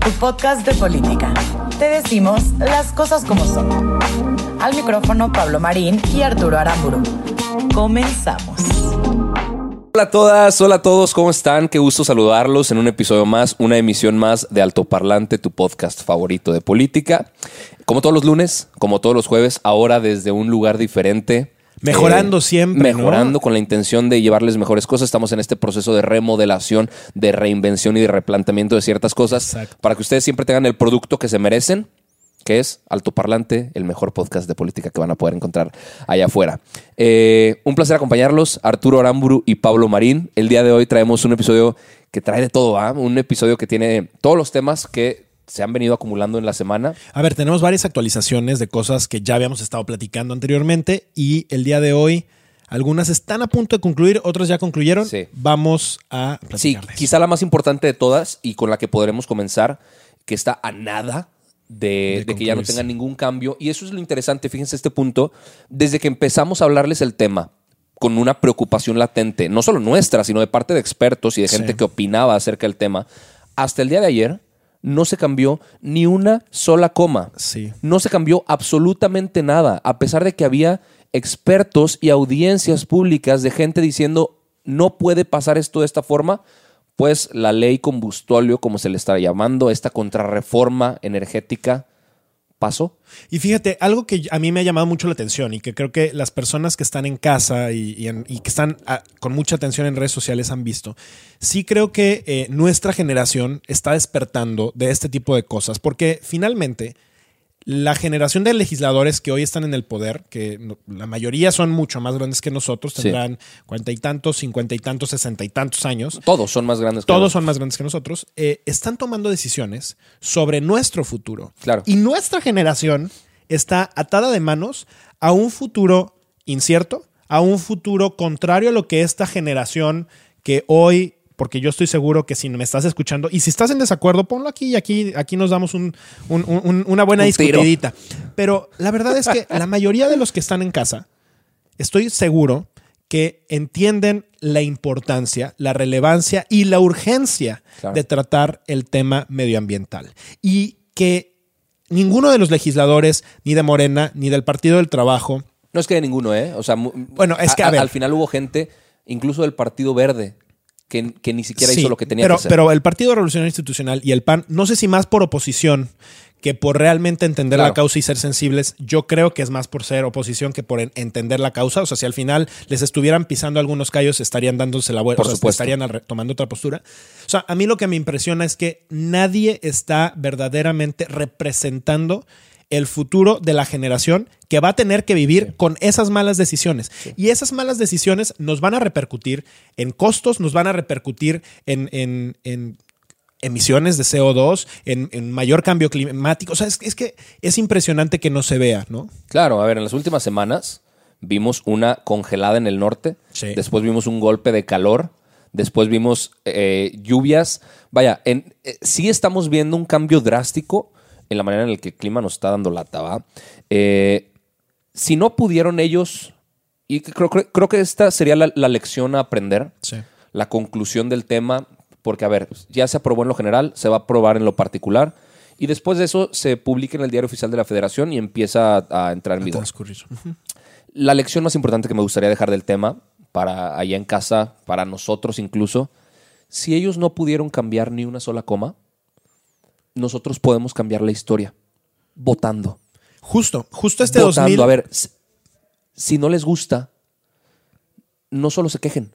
tu podcast de política. Te decimos las cosas como son. Al micrófono Pablo Marín y Arturo Aramburu. Comenzamos. Hola a todas, hola a todos, ¿cómo están? Qué gusto saludarlos en un episodio más, una emisión más de Alto Parlante, tu podcast favorito de política. Como todos los lunes, como todos los jueves, ahora desde un lugar diferente. Mejorando Eh, siempre, ¿no? Mejorando con la intención de llevarles mejores cosas. Estamos en este proceso de remodelación, de reinvención y de replanteamiento de ciertas cosas Exacto. para que ustedes siempre tengan el producto que se merecen, que es Alto Parlante, el mejor podcast de política que van a poder encontrar allá afuera. Eh, un placer acompañarlos, Arturo Aramburu y Pablo Marín. El día de hoy traemos un episodio que trae de todo, ¿ah? Un episodio que tiene todos los temas que se han venido acumulando en la semana. A ver, tenemos varias actualizaciones de cosas que ya habíamos estado platicando anteriormente y el día de hoy algunas están a punto de concluir, otras ya concluyeron. Sí. Vamos a Sí, platicarles. quizá la más importante de todas y con la que podremos comenzar, que está a nada de, De de que ya no tenga ningún cambio. Y eso es lo interesante, fíjense este punto, desde que empezamos a hablarles el tema con una preocupación latente, no solo nuestra, sino de parte de expertos y de gente Sí. que opinaba acerca del tema, hasta el día de ayer no se cambió ni una sola coma. Sí. No se cambió absolutamente nada, a pesar de que había expertos y audiencias públicas de gente diciendo no puede pasar esto de esta forma, pues la ley combustóleo, como se le está llamando, esta contrarreforma energética, pasó. Y fíjate, algo que a mí me ha llamado mucho la atención y que creo que las personas que están en casa y que están ah, con mucha atención en redes sociales han visto, sí creo que eh, nuestra generación está despertando de este tipo de cosas, porque finalmente la generación de legisladores que hoy están en el poder, que la mayoría son mucho más grandes que nosotros, tendrán cuarenta y tantos, cincuenta y tantos, sesenta y tantos años, Todos son más grandes que todos nosotros. son más grandes que nosotros, eh, están tomando decisiones sobre nuestro futuro. Claro. Y nuestra generación está atada de manos a un futuro incierto, a un futuro contrario a lo que esta generación que hoy, porque yo estoy seguro que si me estás escuchando, y si estás en desacuerdo, ponlo aquí y aquí, aquí nos damos un- un- un- una buena tiro. discutidita. Pero la verdad es que la mayoría de los que están en casa, estoy seguro que entienden la importancia, la relevancia y la urgencia Claro. de tratar el tema medioambiental. Y que ninguno de los legisladores, ni de Morena, ni del Partido del Trabajo, No es que de ninguno, ¿eh? O sea, Bueno, es que, a ver. al final hubo gente, incluso del Partido Verde, que, que ni siquiera Sí, hizo lo que tenía pero, que hacer. Pero el Partido Revolucionario Institucional y el PAN, no sé si más por oposición que por realmente entender Claro. la causa y ser sensibles, yo creo que es más por ser oposición que por en- entender la causa. O sea, si al final les estuvieran pisando algunos callos, estarían dándose la vuelta, Por o sea, supuesto. estarían tomando otra postura. O sea, a mí lo que me impresiona es que nadie está verdaderamente representando el futuro de la generación que va a tener que vivir con esas malas decisiones. Y esas malas decisiones nos van a repercutir en costos, nos van a repercutir en, en- en emisiones de CO2, en, en mayor cambio climático. O sea, es, es que es impresionante que no se vea, ¿no? Claro, a ver, en las últimas semanas vimos una congelada en el norte, Sí. después vimos un golpe de calor, después vimos eh, lluvias. Vaya, en, eh, sí estamos viendo un cambio drástico en la manera en la que el clima nos está dando lata, ¿va? Eh, si no pudieron ellos, y creo, creo, creo que esta sería la, la lección a aprender, Sí. la conclusión del tema, porque a ver, ya se aprobó en lo general, se va a aprobar en lo particular, y después de eso se publica en el diario oficial de la federación y empieza a, a entrar en vigor. La lección más importante que me gustaría dejar del tema, para allá en casa, para nosotros incluso, si ellos no pudieron cambiar ni una sola coma, nosotros podemos cambiar la historia votando. Justo, justo este votando. 2000. A ver, si, si no les gusta, no solo se quejen,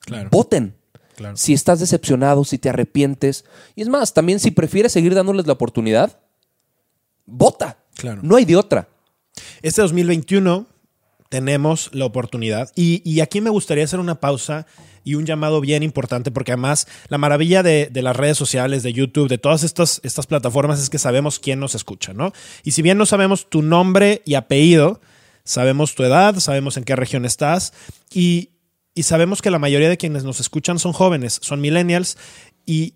Claro. voten. Claro. Si estás decepcionado, si te arrepientes. Y es más, también si prefieres seguir dándoles la oportunidad, vota. Claro. No hay de otra. Este 2021 tenemos la oportunidad. Y, y aquí me gustaría hacer una pausa y un llamado bien importante, porque además la maravilla de, de las redes sociales, de YouTube, de todas estas, estas plataformas es que sabemos quién nos escucha, ¿no? Y si bien no sabemos tu nombre y apellido, sabemos tu edad, sabemos en qué región estás y, y sabemos que la mayoría de quienes nos escuchan son jóvenes, son millennials y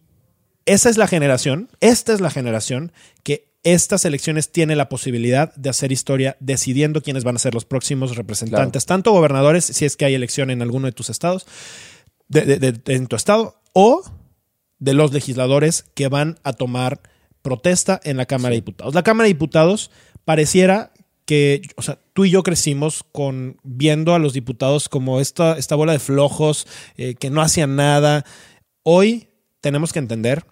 esa es la generación, esta es la generación que estas elecciones tiene la posibilidad de hacer historia decidiendo quiénes van a ser los próximos representantes, tanto gobernadores, si es que hay elección en alguno de tus estados, de, de- de- en tu estado, o de los legisladores que van a tomar protesta en la Cámara de Diputados. La Cámara de Diputados pareciera que, o sea, tú y yo crecimos con viendo a los diputados como esta, esta bola de flojos eh, que no hacían nada. Hoy tenemos que entender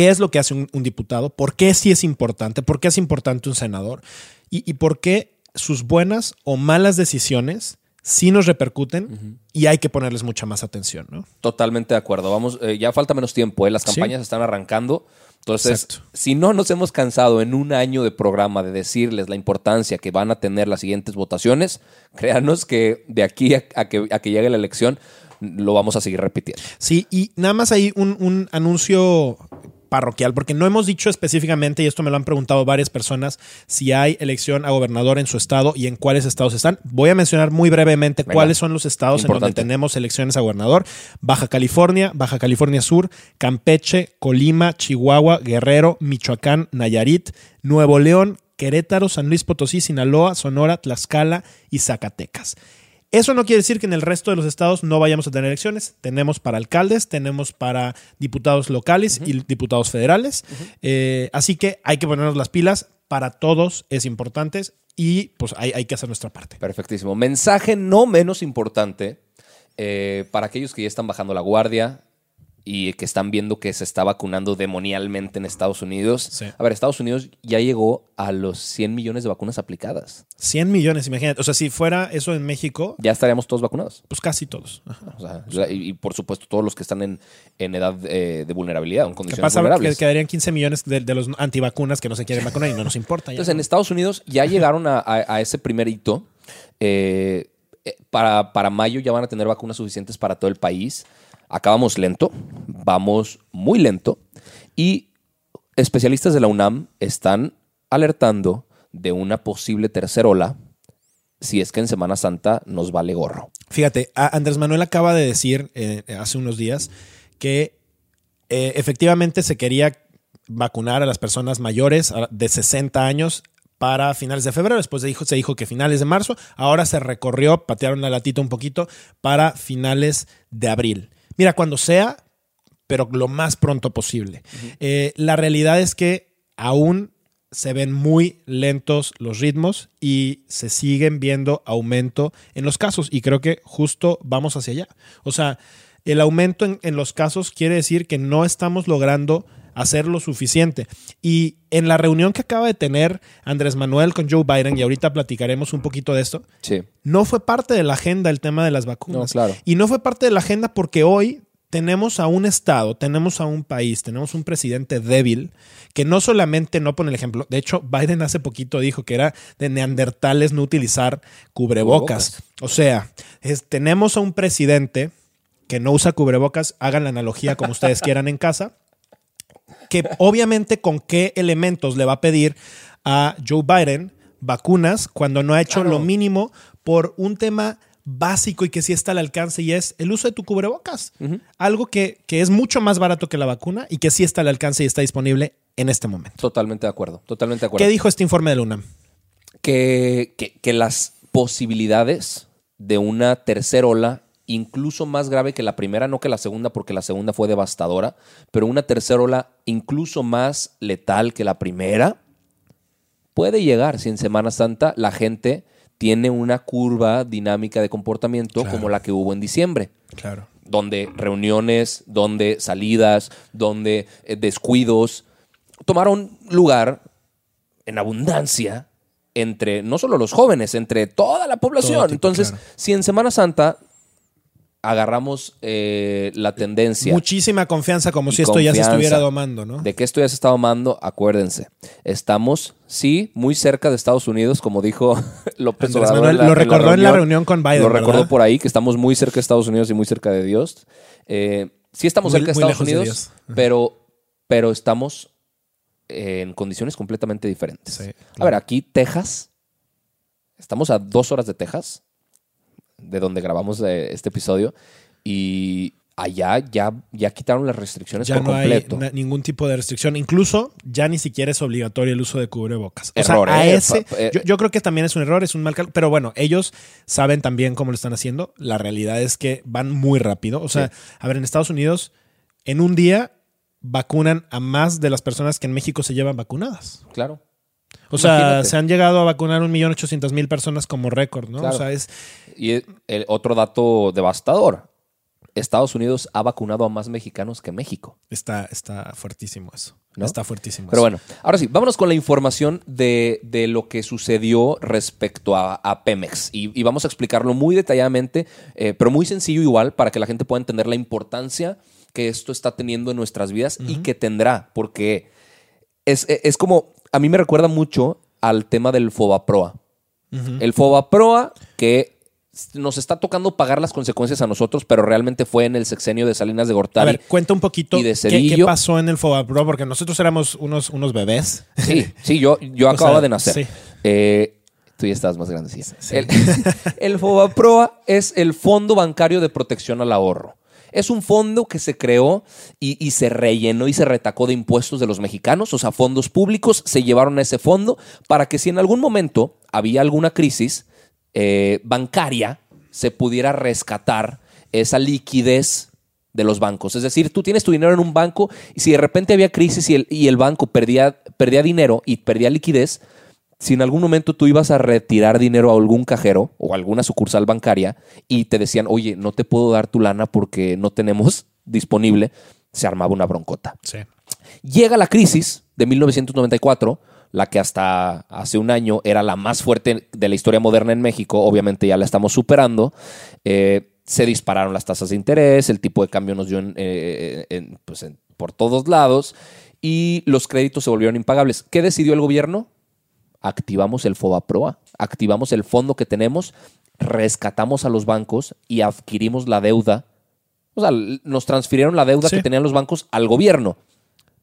qué es lo que hace un, un diputado, por qué sí es importante, por qué es importante un senador y, y por qué sus buenas o malas decisiones sí nos repercuten y hay que ponerles mucha más atención, ¿no? Totalmente de acuerdo. Vamos, eh, ya falta menos tiempo, ¿eh? las Sí. campañas están arrancando. Entonces, Exacto. si no nos hemos cansado en un año de programa de decirles la importancia que van a tener las siguientes votaciones, créanos que de aquí a, a que, a que llegue la elección lo vamos a seguir repitiendo. Sí, y nada más ahí un, un anuncio parroquial, porque no hemos dicho específicamente, y esto me lo han preguntado varias personas, si hay elección a gobernador en su estado y en cuáles estados están. Voy a mencionar muy brevemente Venga. cuáles son los estados en donde tenemos elecciones a gobernador. Baja California, Baja California Sur, Campeche, Colima, Chihuahua, Guerrero, Michoacán, Nayarit, Nuevo León, Querétaro, San Luis Potosí, Sinaloa, Sonora, Tlaxcala y Zacatecas. Eso no quiere decir que en el resto de los estados no vayamos a tener elecciones. Tenemos para alcaldes, tenemos para diputados locales y diputados federales. Eh, así que hay que ponernos las pilas. Para todos es importante y pues hay, hay que hacer nuestra parte. Perfectísimo. Mensaje no menos importante eh, para aquellos que ya están bajando la guardia y que están viendo que se está vacunando demonialmente en Estados Unidos. Sí. A ver, Estados Unidos ya llegó a los 100 millones de vacunas aplicadas. 100 millones, imagínate. O sea, si fuera eso en México, Ya estaríamos todos vacunados. pues casi todos. Ajá. O sea, y, y por supuesto todos los que están en, en edad eh, de vulnerabilidad, en ¿Qué condiciones pasa? Que vulnerables. quedarían 15 millones de, de los antivacunas que no se quieren vacunar y no nos importa. ya, Entonces, en. Estados Unidos ya llegaron a, a- a ese primer hito. Eh, eh, para, para mayo ya van a tener vacunas suficientes para todo el país. Acabamos lento, vamos muy lento. Y especialistas de la UNAM están alertando de una posible tercera ola si es que en Semana Santa nos vale gorro. Fíjate, Andrés Manuel acaba de decir eh, hace unos días que eh, efectivamente se quería vacunar a las personas mayores de 60 años para finales de febrero. Después se dijo, se dijo que finales de marzo. Ahora se recorrió, patearon la latita un poquito para finales de abril. Mira, cuando sea, pero lo más pronto posible. Eh, la realidad es que aún se ven muy lentos los ritmos y se siguen viendo aumento en los casos y creo que justo vamos hacia allá. O sea, el aumento en, en los casos quiere decir que no estamos logrando hacer lo suficiente. Y en la reunión que acaba de tener Andrés Manuel con Joe Biden, y ahorita platicaremos un poquito de esto, Sí. no fue parte de la agenda el tema de las vacunas. No, claro. Y no fue parte de la agenda porque hoy tenemos a un Estado, tenemos a un país, tenemos un presidente débil que no solamente no pone el ejemplo, de hecho Biden hace poquito dijo que era de neandertales no utilizar cubrebocas. O sea, es- tenemos a un presidente que no usa cubrebocas, hagan la analogía como ustedes quieran en casa, que obviamente con qué elementos le va a pedir a Joe Biden vacunas cuando no ha hecho Claro. lo mínimo por un tema básico y que sí está al alcance y es el uso de tu cubrebocas. Algo que, que es mucho más barato que la vacuna y que sí está al alcance y está disponible en este momento. Totalmente de acuerdo. Totalmente de acuerdo. ¿Qué dijo este informe de la UNAM? que, que- que las posibilidades de una tercera ola, incluso más grave que la primera, no que la segunda, porque la segunda fue devastadora, pero una tercera ola incluso más letal que la primera, puede llegar si en Semana Santa la gente tiene una curva dinámica de comportamiento Claro. como la que hubo en diciembre Claro. donde reuniones, donde salidas, donde eh, descuidos tomaron lugar en abundancia entre no solo los jóvenes, entre toda la población. Tipo, Entonces, claro. si en Semana Santa agarramos eh, la tendencia Muchísima confianza, como si esto ya se estuviera domando, ¿no? de que esto ya se está domando, acuérdense, estamos, sí, muy cerca de Estados Unidos, como dijo López Obrador. Manuel en la- lo la recordó en la reunión con Biden, Lo recordó ¿verdad? por ahí, que estamos muy cerca de Estados Unidos y muy cerca de Dios. Eh, sí estamos Muy- cerca de Estados de Unidos, pero, pero estamos en condiciones completamente diferentes. Sí, A ver, aquí Texas, estamos a dos horas de Texas, de donde grabamos eh, este episodio, y allá ya, ya quitaron las restricciones ya por no completo. hay ningún tipo de restricción. Incluso ya ni siquiera es obligatorio el uso de cubrebocas. O Error, sea, a ¿eh? ese, eh, yo, yo creo que también es un error, es un mal cálculo. Pero bueno, ellos saben también cómo lo están haciendo. La realidad es que van muy rápido. O sea, Sí. a ver, en Estados Unidos, en un día vacunan a más de las personas que en México se llevan vacunadas. Claro. O sea, se han llegado a vacunar un millón ochocientos mil personas como récord, ¿no? Claro. O sea, es Y el, otro dato devastador. Estados Unidos ha vacunado a más mexicanos que México. está, está fuertísimo eso. ¿No? Está fuertísimo Pero eso. bueno, ahora sí, vámonos con la información de, de lo que sucedió respecto a, a Pemex. Y, y vamos a explicarlo muy detalladamente, eh, pero muy sencillo igual, para que la gente pueda entender la importancia que esto está teniendo en nuestras vidas y que tendrá, porque es, es como, a mí me recuerda mucho al tema del Fobaproa. El Fobaproa que nos está tocando pagar las consecuencias a nosotros, pero realmente fue en el sexenio de Salinas de A Gortari. ver, cuenta un poquito y de qué, pasó en el Fobapro, porque nosotros éramos unos, unos bebés. Sí, sí, yo, yo acababa sea, de nacer. sí. Eh, tú ya estabas más grande, sí. El, el Fobaproa es el Fondo Bancario de Protección al Ahorro. Es un fondo que se creó y, se rellenó y se retacó de impuestos de los mexicanos, o sea, fondos públicos se llevaron a ese fondo para que si en algún momento había alguna crisis eh, bancaria, se pudiera rescatar esa liquidez de los bancos. Es decir, tú tienes tu dinero en un banco y si de repente había crisis y el, y el banco perdía, perdía dinero y perdía liquidez, si en algún momento tú ibas a retirar dinero a algún cajero o a alguna sucursal bancaria y te decían, oye, no te puedo dar tu lana porque no tenemos disponible, se armaba una broncota. Sí. Llega la crisis de 1994, la que hasta hace un año era la más fuerte de la historia moderna en México, obviamente ya la estamos superando. Eh, se dispararon las tasas de interés, el tipo de cambio nos dio en, eh, en- pues, en- por todos lados y los créditos se volvieron impagables. ¿Qué decidió el gobierno? Activamos el FOBAPROA, activamos el fondo que tenemos, rescatamos a los bancos y adquirimos la deuda. O sea, nos transfirieron la deuda Sí. que tenían los bancos al gobierno.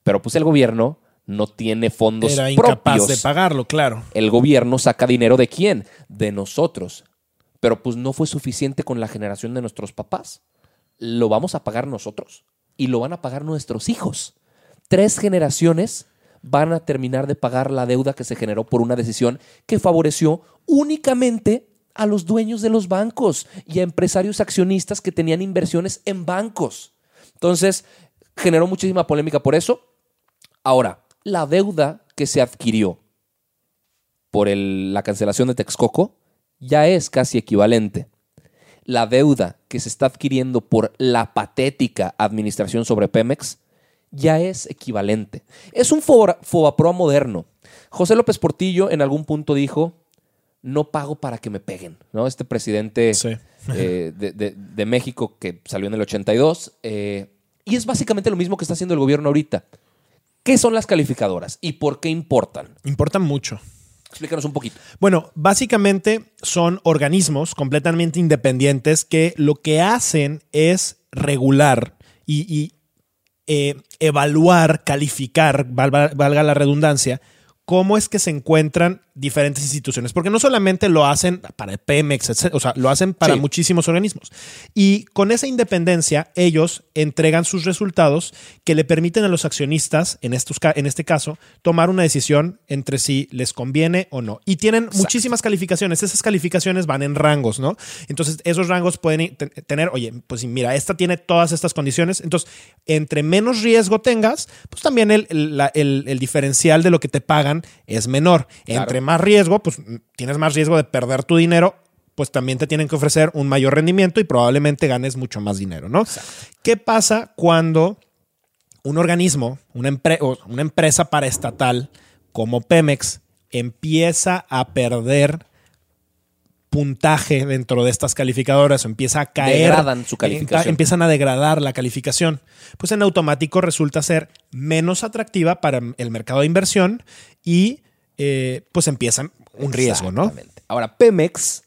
Pero pues el gobierno no tiene fondos Era incapaz propios. de pagarlo, claro. El gobierno saca dinero de quién? De nosotros. Pero pues no fue suficiente con la generación de nuestros papás. Lo vamos a pagar nosotros y lo van a pagar nuestros hijos. Tres generaciones van a terminar de pagar la deuda que se generó por una decisión que favoreció únicamente a los dueños de los bancos y a empresarios accionistas que tenían inversiones en bancos. Entonces, generó muchísima polémica por eso. Ahora, la deuda que se adquirió por la cancelación de Texcoco ya es casi equivalente. La deuda que se está adquiriendo por la patética administración sobre Pemex ya es equivalente. Es un foba- Fobaproa moderno. José López Portillo en algún punto dijo, no pago para que me peguen. ¿no? Este presidente Sí. eh, de, de- de México que salió en el 82. eh, y es básicamente lo mismo que está haciendo el gobierno ahorita. ¿Qué son las calificadoras y por qué importan? Importa mucho. Explícanos un poquito. Bueno, básicamente son organismos completamente independientes que lo que hacen es regular y, y, eh, evaluar, calificar, valga, valga la redundancia, cómo es que se encuentran diferentes instituciones. Porque no solamente lo hacen para el Pemex, etc., o sea, lo hacen para Sí. muchísimos organismos. Y con esa independencia, ellos entregan sus resultados que le permiten a los accionistas, en, estos, en este caso, tomar una decisión entre si les conviene o no. Y tienen muchísimas calificaciones. Esas calificaciones van en rangos, ¿no? Entonces, esos rangos pueden tener, oye, pues mira, esta tiene todas estas condiciones. Entonces, entre menos riesgo tengas, pues también el, el- la- el- el diferencial de lo que te pagan es menor. Claro. Entre más riesgo, pues mm, tienes más riesgo de perder tu dinero, pues también te tienen que ofrecer un mayor rendimiento y probablemente ganes mucho más dinero, ¿no? ¿Qué pasa cuando un organismo, una, empre- una empresa paraestatal como Pemex empieza a perder puntaje dentro de estas calificadoras o empieza a caer. Degradan su calificación. eh, empiezan a degradar la calificación. Pues en automático resulta ser menos atractiva para el mercado de inversión y eh, pues empiezan un riesgo, ¿no? Ahora, Pemex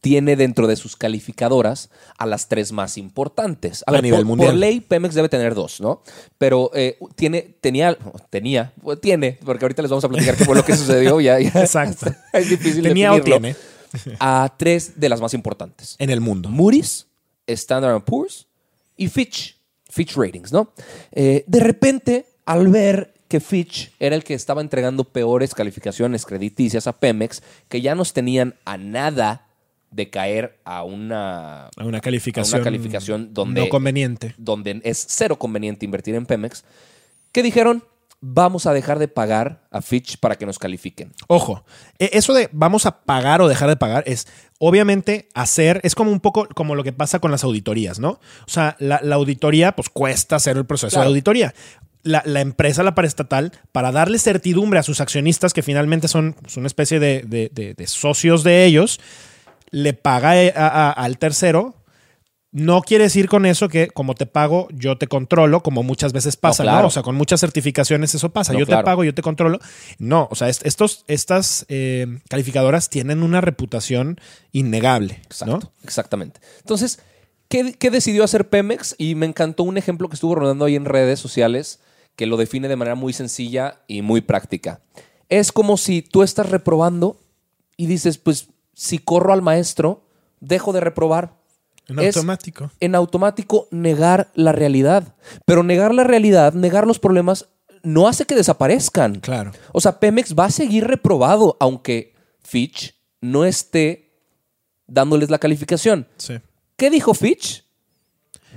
tiene dentro de sus calificadoras a las tres más importantes. A nivel por, mundial. por ley, Pemex debe tener dos, ¿no? Pero eh, tiene, tenía, tenía, pues, tiene, porque ahorita les vamos a platicar qué fue lo que sucedió. Ya, ya- Exacto. es difícil Tenía o definirlo. tiene A tres de las más importantes. en el mundo. Moody's, Standard Poor's y Fitch. Fitch Ratings, ¿no? Eh, de repente, al ver que Fitch era el que estaba entregando peores calificaciones crediticias a Pemex, que ya nos tenían a nada de caer a una, A una calificación, a una calificación donde, no conveniente. donde es cero conveniente invertir en Pemex, que dijeron, vamos a dejar de pagar a Fitch para que nos califiquen. Ojo, e- eso de vamos a pagar o dejar de pagar es obviamente hacer, es como un poco como lo que pasa con las auditorías, ¿no? O sea, la, la auditoría pues cuesta hacer el proceso Claro. de auditoría. La, la empresa, la paraestatal, para darle certidumbre a sus accionistas, que finalmente son pues, una especie de, de- de- de socios de ellos, le paga eh, a- a- al tercero. No quiere decir con eso que como te pago, yo te controlo, como muchas veces pasa, ¿no? claro. O sea, con muchas certificaciones eso pasa. No, yo claro. te pago, yo te controlo. No, o sea, est- estos, estas eh, calificadoras tienen una reputación innegable, Exacto, exactamente. Entonces, ¿qué, qué decidió hacer Pemex? Y me encantó un ejemplo que estuvo rodando ahí en redes sociales que lo define de manera muy sencilla y muy práctica. Es como si tú estás reprobando y dices, pues si corro al maestro, dejo de reprobar. En Es automático. En automático negar la realidad. Pero negar la realidad, negar los problemas, no hace que desaparezcan. Claro. O sea, Pemex va a seguir reprobado, aunque Fitch no esté dándoles la calificación. Sí. ¿Qué dijo Fitch?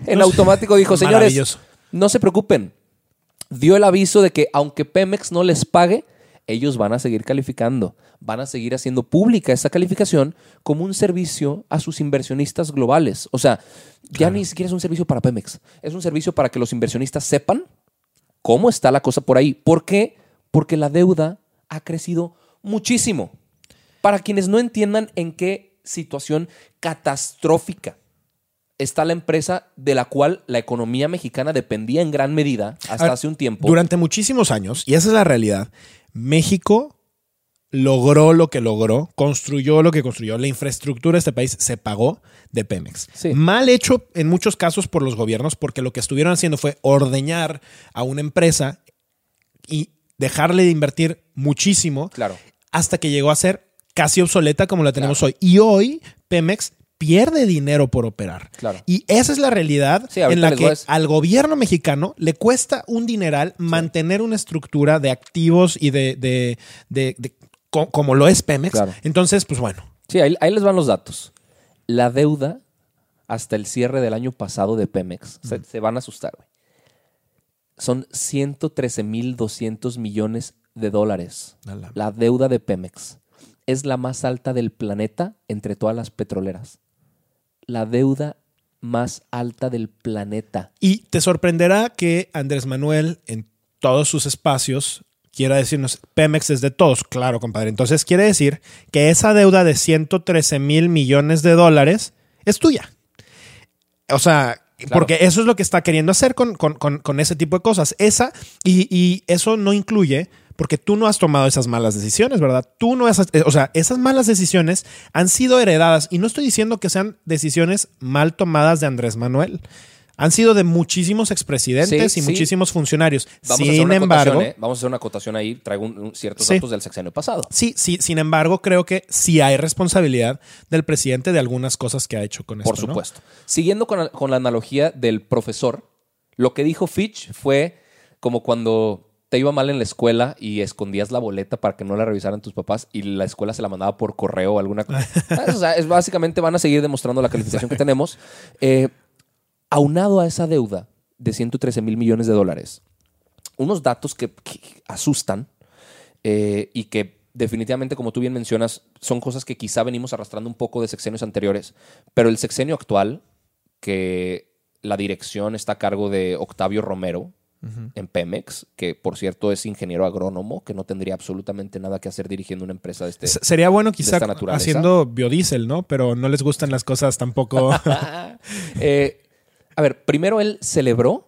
En automático dijo, señores, no se preocupen. Dio el aviso de que aunque Pemex no les pague, ellos van a seguir calificando. Van a seguir haciendo pública esa calificación como un servicio a sus inversionistas globales. O sea, ya ni siquiera es un servicio para Pemex. Es un servicio para que los inversionistas sepan cómo está la cosa por ahí. ¿Por qué? Porque la deuda ha crecido muchísimo. Para quienes no entiendan en qué situación catastrófica está la empresa de la cual la economía mexicana dependía en gran medida hasta A ver, hace un tiempo. Durante muchísimos años, y esa es la realidad, México logró lo que logró, construyó lo que construyó, la infraestructura de este país se pagó de Pemex. Sí. Mal hecho en muchos casos por los gobiernos, porque lo que estuvieron haciendo fue ordeñar a una empresa y dejarle de invertir muchísimo Claro. hasta que llegó a ser casi obsoleta como la tenemos Claro. hoy. Y hoy Pemex pierde dinero por operar. Claro. Y esa es la realidad Sí, en la que al gobierno mexicano le cuesta un dineral mantener una estructura de activos y de, de- de- de- co- como lo es Pemex. Claro. Entonces, pues bueno, Sí, ahí, ahí les van los datos. La deuda hasta el cierre del año pasado de Pemex, se, se van a asustar, güey. Son 113.200 millones de dólares. La deuda de Pemex es la más alta del planeta entre todas las petroleras. La deuda más alta del planeta. Y te sorprenderá que Andrés Manuel en todos sus espacios quiera decirnos, Pemex es de todos. Claro, compadre. Entonces quiere decir que esa deuda de 113 mil millones de dólares es tuya. O sea, porque eso es lo que está queriendo hacer con, con- con- con ese tipo de cosas. Esa, y, y eso no incluye, porque tú no has tomado esas malas decisiones, ¿verdad? Tú no has, eh, o sea, esas malas decisiones han sido heredadas, y no estoy diciendo que sean decisiones mal tomadas de Andrés Manuel. Han sido de muchísimos expresidentes Sí, y sí. muchísimos funcionarios. Vamos a Sin una embargo, ¿eh? Vamos a hacer una acotación ahí. Traigo un- un- ciertos Sí. datos del sexenio pasado. sí, sí, sin embargo, creo que sí hay responsabilidad del presidente de algunas cosas que ha hecho con Por esto. ¿no? supuesto. Siguiendo con con la analogía del profesor, lo que dijo Fitch fue como cuando te iba mal en la escuela y escondías la boleta para que no la revisaran tus papás y la escuela se la mandaba por correo o alguna cosa. o sea, es básicamente van a seguir demostrando la calificación que tenemos. Eh, aunado a esa deuda de 113 mil millones de dólares, unos datos que, que asustan eh, y que definitivamente, como tú bien mencionas, son cosas que quizá venimos arrastrando un poco de sexenios anteriores, pero el sexenio actual, que la dirección está a cargo de Octavio Romero, en Pemex, que por cierto es ingeniero agrónomo, que no tendría absolutamente nada que hacer dirigiendo una empresa de este. S- Sería bueno quizá haciendo biodiesel, ¿no? Pero no les gustan las cosas tampoco. Eh, a ver, primero él celebró,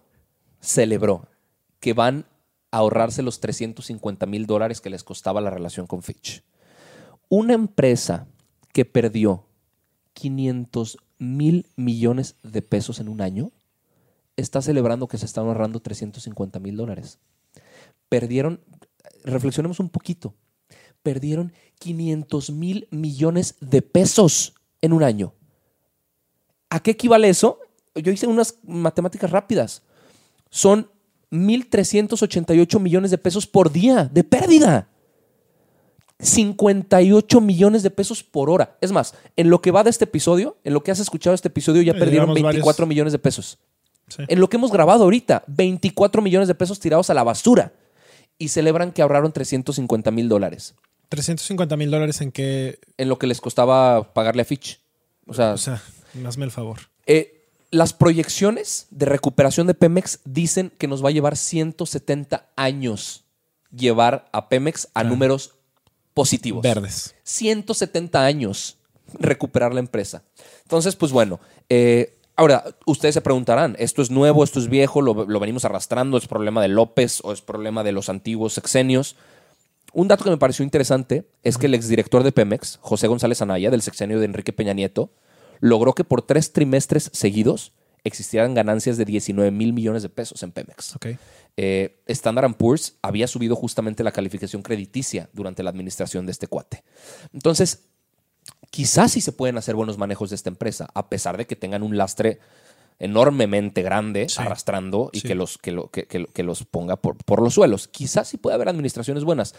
celebró que van a ahorrarse los 350 mil dólares que les costaba la relación con Fitch. Una empresa que perdió 500 mil millones de pesos en un año está celebrando que se están ahorrando 350 mil dólares. Perdieron, reflexionemos un poquito, perdieron 500 mil millones de pesos en un año. ¿A qué equivale eso? Yo hice unas matemáticas rápidas. Son 1.388 millones de pesos por día de pérdida. 58 millones de pesos por hora. Es más, en lo que va de este episodio, en lo que has escuchado este episodio, ya perdieron llevamos 24 varios. millones de pesos. Sí. En lo que hemos grabado ahorita, 24 millones de pesos tirados a la basura. Y celebran que ahorraron 350 mil dólares 350 mil dólares en que. en lo que les costaba pagarle a Fitch. O sea, O sea, hazme el favor. Eh, las proyecciones de recuperación de Pemex dicen que nos va a llevar 170 años llevar a Pemex a números positivos. Verdes. 170 años recuperar la empresa. Entonces, pues bueno, eh, ahora ustedes se preguntarán, ¿esto es nuevo, esto es viejo, lo, lo venimos arrastrando, es problema de López o es problema de los antiguos sexenios? Un dato que me pareció interesante es que el exdirector de Pemex, José González Anaya, del sexenio de Enrique Peña Nieto, logró que por tres trimestres seguidos existieran ganancias de 19 mil millones de pesos en Pemex. Ok. Eh, Standard Poor's había subido justamente la calificación crediticia durante la administración de este cuate. Entonces, quizás sí se pueden hacer buenos manejos de esta empresa, a pesar de que tengan un lastre enormemente grande Sí. arrastrando y Sí. que, los, que, lo- que- que- que los ponga por, por los suelos. Quizás sí puede haber administraciones buenas.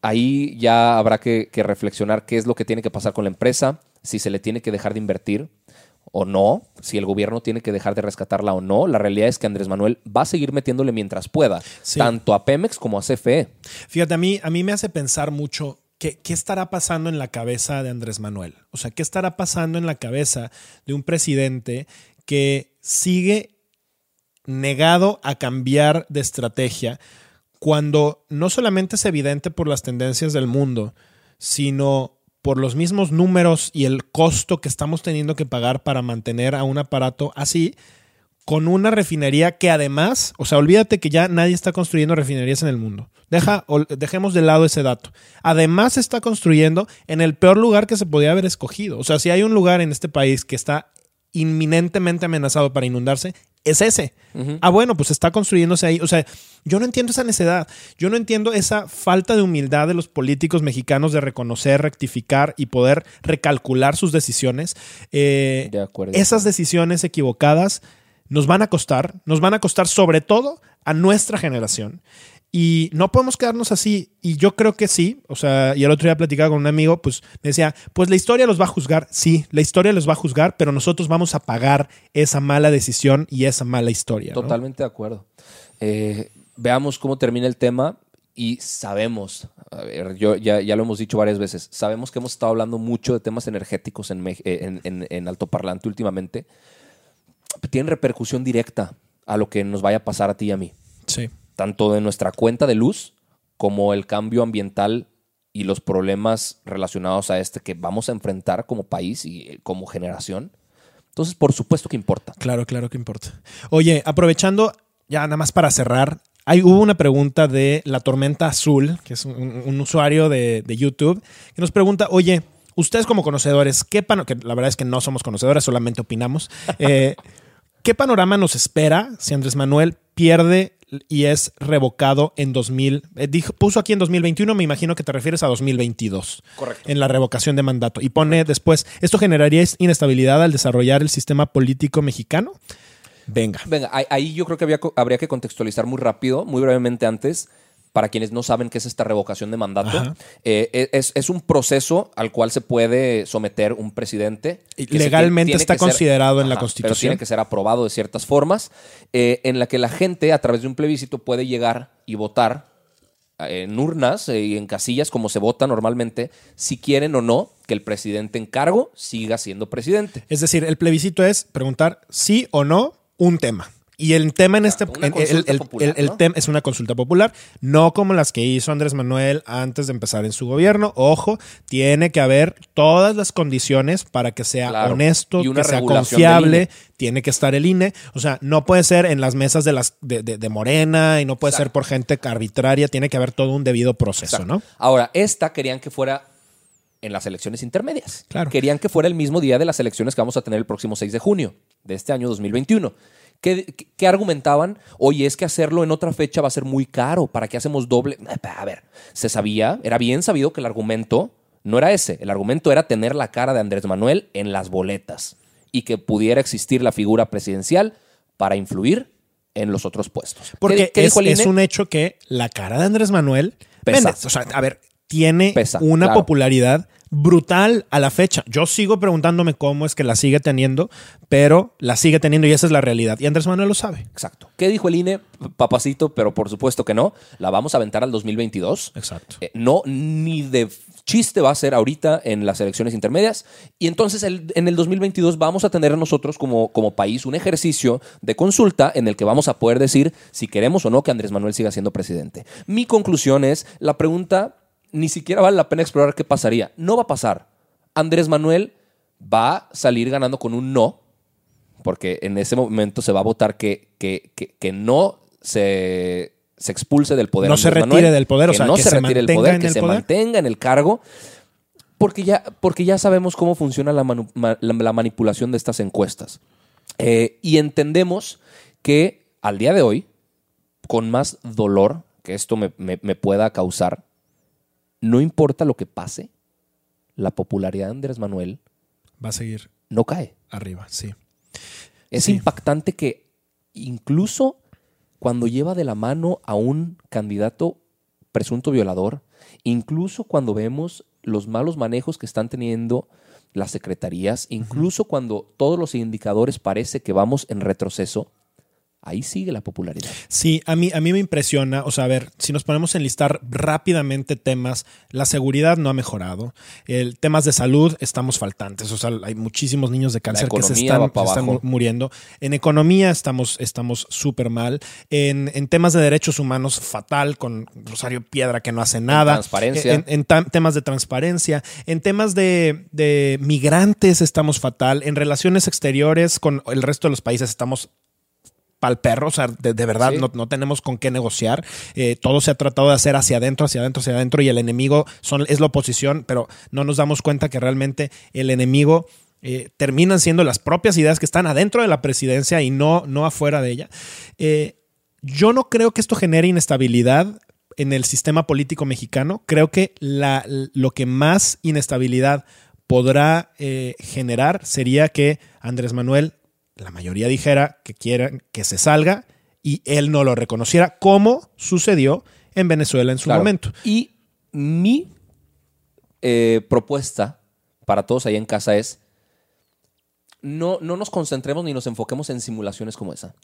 Ahí ya habrá que, que reflexionar qué es lo que tiene que pasar con la empresa, si se le tiene que dejar de invertir o no, si el gobierno tiene que dejar de rescatarla o no. La realidad es que Andrés Manuel va a seguir metiéndole mientras pueda, Sí. tanto a Pemex como a CFE. Fíjate, a mí, a mí me hace pensar mucho qué, estará pasando en la cabeza de Andrés Manuel. O sea, qué estará pasando en la cabeza de un presidente que sigue negado a cambiar de estrategia cuando no solamente es evidente por las tendencias del mundo, sino por los mismos números y el costo que estamos teniendo que pagar para mantener a un aparato así, con una refinería que además, o sea, olvídate que ya nadie está construyendo refinerías en el mundo. Deja, ol- dejemos de lado ese dato. Además está construyendo en el peor lugar que se podía haber escogido. O sea, si hay un lugar en este país que está inminentemente amenazado para inundarse, es ese. Ah, bueno, pues está construyéndose ahí. O sea, yo no entiendo esa necedad. Yo no entiendo esa falta de humildad de los políticos mexicanos de reconocer, rectificar y poder recalcular sus decisiones. Eh, De acuerdo. esas decisiones equivocadas nos van a costar, nos van a costar sobre todo a nuestra generación. Y no podemos quedarnos así. Y yo creo que sí. O sea, y el otro día platicaba con un amigo, pues me decía, pues la historia los va a juzgar. Sí, la historia los va a juzgar, pero nosotros vamos a pagar esa mala decisión y esa mala historia. Totalmente de acuerdo. Eh, veamos cómo termina el tema y sabemos, a ver, yo ya, ya lo hemos dicho varias veces, sabemos que hemos estado hablando mucho de temas energéticos en, eh, en, en- en altoparlante últimamente. Tienen repercusión directa a lo que nos vaya a pasar a ti y a mí. Sí. tanto de nuestra cuenta de luz como el cambio ambiental y los problemas relacionados a este que vamos a enfrentar como país y eh, como generación. Entonces, por supuesto que importa. Claro, claro que importa. Oye, aprovechando, ya nada más para cerrar, hay, hubo una pregunta de La Tormenta Azul, que es un, un usuario de, de YouTube, que nos pregunta, oye, ustedes como conocedores, ¿qué pano que la verdad es que no somos conocedores, solamente opinamos, eh, ¿qué panorama nos espera si Andrés Manuel pierde y es revocado en 2000? eh, dijo, puso aquí en 2021, me imagino que te refieres a 2022. Correcto. En la revocación de mandato. Y pone después, ¿esto generaría inestabilidad al desarrollar el sistema político mexicano? Venga. Venga, ahí, yo creo que había habría que contextualizar muy rápido, muy brevemente antes, para quienes no saben qué es esta revocación de mandato. Eh, e- es, es un proceso al cual se puede someter un presidente. Y que legalmente está que ser- considerado en la Pero Constitución. tiene que ser aprobado de ciertas formas, eh, en la que la gente, a través de un plebiscito, puede llegar y votar eh, en urnas y en casillas, como se vota normalmente, si quieren o no que el presidente en cargo siga siendo presidente. Es decir, el plebiscito es preguntar sí o no un tema. Y el tema en este Una el- tema es una consulta popular, no como las que hizo Andrés Manuel antes de empezar en su gobierno. Ojo, tiene que haber todas las condiciones para que sea Claro. honesto, que sea confiable. Tiene que estar el INE. O sea, no puede ser en las mesas de las de, de- de Morena y no puede ser por gente arbitraria. Tiene que haber todo un debido proceso, Exacto. ¿no? Ahora, esta querían que fuera en las elecciones intermedias. Claro. Querían que fuera el mismo día de las elecciones que vamos a tener el próximo 6 de junio de este año 2021. ¿Qué, argumentaban? Oye, es que hacerlo en otra fecha va a ser muy caro. ¿Para qué hacemos doble? Eh, A ver, se sabía, era bien sabido que el argumento no era ese. El argumento era tener la cara de Andrés Manuel en las boletas y que pudiera existir la figura presidencial para influir en los otros puestos. Porque ¿Qué- qué es, INE? un hecho que la cara de Andrés Manuel Pesa. vende. O sea, a ver, tiene Pesa, una claro. popularidad brutal a la fecha. Yo sigo preguntándome cómo es que la sigue teniendo, pero la sigue teniendo y esa es la realidad. Y Andrés Manuel lo sabe. Exacto. ¿Qué dijo el INE? Papacito, pero por supuesto que no. La vamos a aventar al 2022. Exacto. Eh, no, ni de chiste va a ser ahorita en las elecciones intermedias. Y entonces el- en el 2022 vamos a tener nosotros como, como país un ejercicio de consulta en el que vamos a poder decir si queremos o no que Andrés Manuel siga siendo presidente. Mi conclusión es, la pregunta ni siquiera vale la pena explorar qué pasaría. No va a pasar. Andrés Manuel va a salir ganando con un no, porque en ese momento se va a votar que, que, que, que no se, se expulse del poder. No se retire Manuel, del poder, o sea, no que se se retire del mantenga poder, en que el se poder. mantenga en el cargo, porque ya, porque ya sabemos cómo funciona la, manu- ma- la- la manipulación de estas encuestas. Eh, y entendemos que al día de hoy, con más dolor que esto me, me- me pueda causar, no importa lo que pase, la popularidad de Andrés Manuel Va a seguir no cae. arriba, sí. Es Sí. impactante que incluso cuando lleva de la mano a un candidato presunto violador, incluso cuando vemos los malos manejos que están teniendo las secretarías, incluso cuando todos los indicadores parece que vamos en retroceso, ahí sigue la popularidad. Sí, a mí, a mí me impresiona, o sea, a ver, si nos ponemos a enlistar rápidamente temas, la seguridad no ha mejorado, el, temas de salud estamos faltantes, o sea, hay muchísimos niños de cáncer que se están, se muriendo, en economía estamos estamos súper mal, en, en temas de derechos humanos fatal, con Rosario Piedra que no hace nada, transparencia. en, en tam- temas de transparencia, en temas de, de migrantes estamos fatal, en relaciones exteriores con el resto de los países estamos pal perro, o sea, de, de verdad Sí. no, no tenemos con qué negociar. Eh, todo se ha tratado de hacer hacia adentro, hacia adentro, hacia adentro, y el enemigo son, es la oposición, pero no nos damos cuenta que realmente el enemigo eh, terminan siendo las propias ideas que están adentro de la presidencia y no, no afuera de ella. Eh, yo no creo que esto genere inestabilidad en el sistema político mexicano. Creo que la, lo que más inestabilidad podrá eh, generar sería que Andrés Manuel, la mayoría dijera que quieren que se salga y él no lo reconociera, como sucedió en Venezuela en su Claro. momento. Y mi eh, propuesta para todos ahí en casa es no, no nos concentremos ni nos enfoquemos en simulaciones como esa.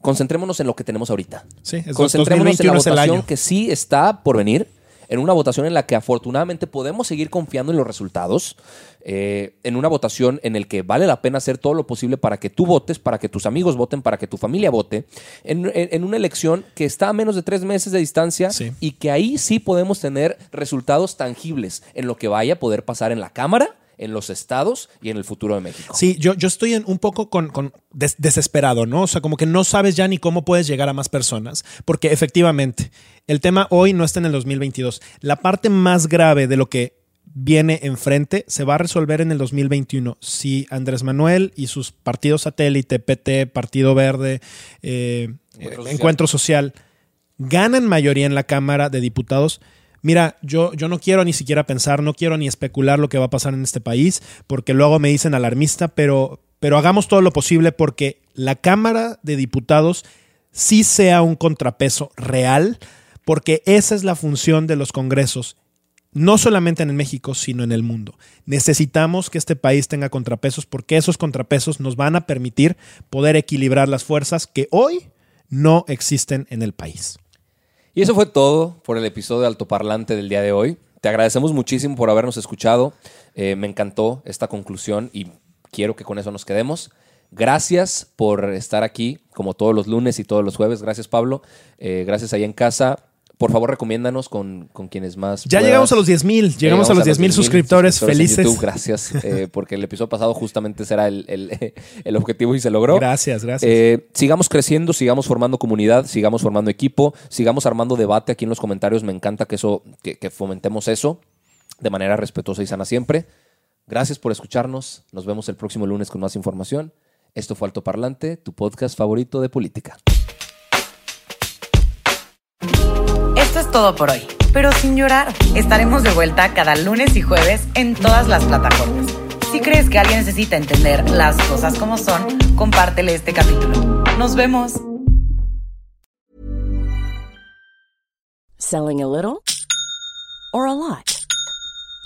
Concentrémonos en lo que tenemos ahorita. Sí, es Concentrémonos en la 2021 es el votación que sí está por venir, en una votación en la que afortunadamente podemos seguir confiando en los resultados, eh, en una votación en el que vale la pena hacer todo lo posible para que tú votes, para que tus amigos voten, para que tu familia vote, en, en- en una elección que está a menos de tres meses de distancia Sí. y que ahí sí podemos tener resultados tangibles en lo que vaya a poder pasar en la Cámara, en los estados y en el futuro de México. Sí, yo, yo estoy en un poco con, con des- desesperado, ¿no? O sea, como que no sabes ya ni cómo puedes llegar a más personas, porque efectivamente, el tema hoy no está en el 2022. La parte más grave de lo que viene enfrente se va a resolver en el 2021. Si Andrés Manuel y sus partidos satélite, PT, Partido Verde, eh, Encuentro Social. Encuentro Social, ganan mayoría en la Cámara de Diputados, mira, yo, yo no quiero ni siquiera pensar, no quiero ni especular lo que va a pasar en este país, porque luego me dicen alarmista, pero, pero hagamos todo lo posible porque la Cámara de Diputados sí sea un contrapeso real, porque esa es la función de los congresos. No solamente en México, sino en el mundo. Necesitamos que este país tenga contrapesos porque esos contrapesos nos van a permitir poder equilibrar las fuerzas que hoy no existen en el país. Y eso fue todo por el episodio de Altoparlante del día de hoy. Te agradecemos muchísimo por habernos escuchado. Eh, me encantó esta conclusión y quiero que con eso nos quedemos. Gracias por estar aquí, como todos los lunes y todos los jueves. Gracias, Pablo. Eh, gracias ahí en casa. Por favor, recomiéndanos con, con quienes más. Ya puedas. llegamos a los 10 mil. Llegamos a los 10 mil suscriptores, felices. YouTube. Gracias, eh, porque el episodio pasado justamente el, el- el objetivo y se logró. Gracias, gracias. Eh, sigamos creciendo, sigamos formando comunidad, sigamos formando equipo, sigamos armando debate aquí en los comentarios. Me encanta que eso, que, que fomentemos eso de manera respetuosa y sana siempre. Gracias por escucharnos. Nos vemos el próximo lunes con más información. Esto fue Alto Parlante, tu podcast favorito de política. Todo por hoy, pero sin llorar. Estaremos de vuelta cada lunes y jueves en todas las plataformas. Si crees que alguien necesita entender las cosas como son, compártele este capítulo. Nos vemos. Selling a little or a lot?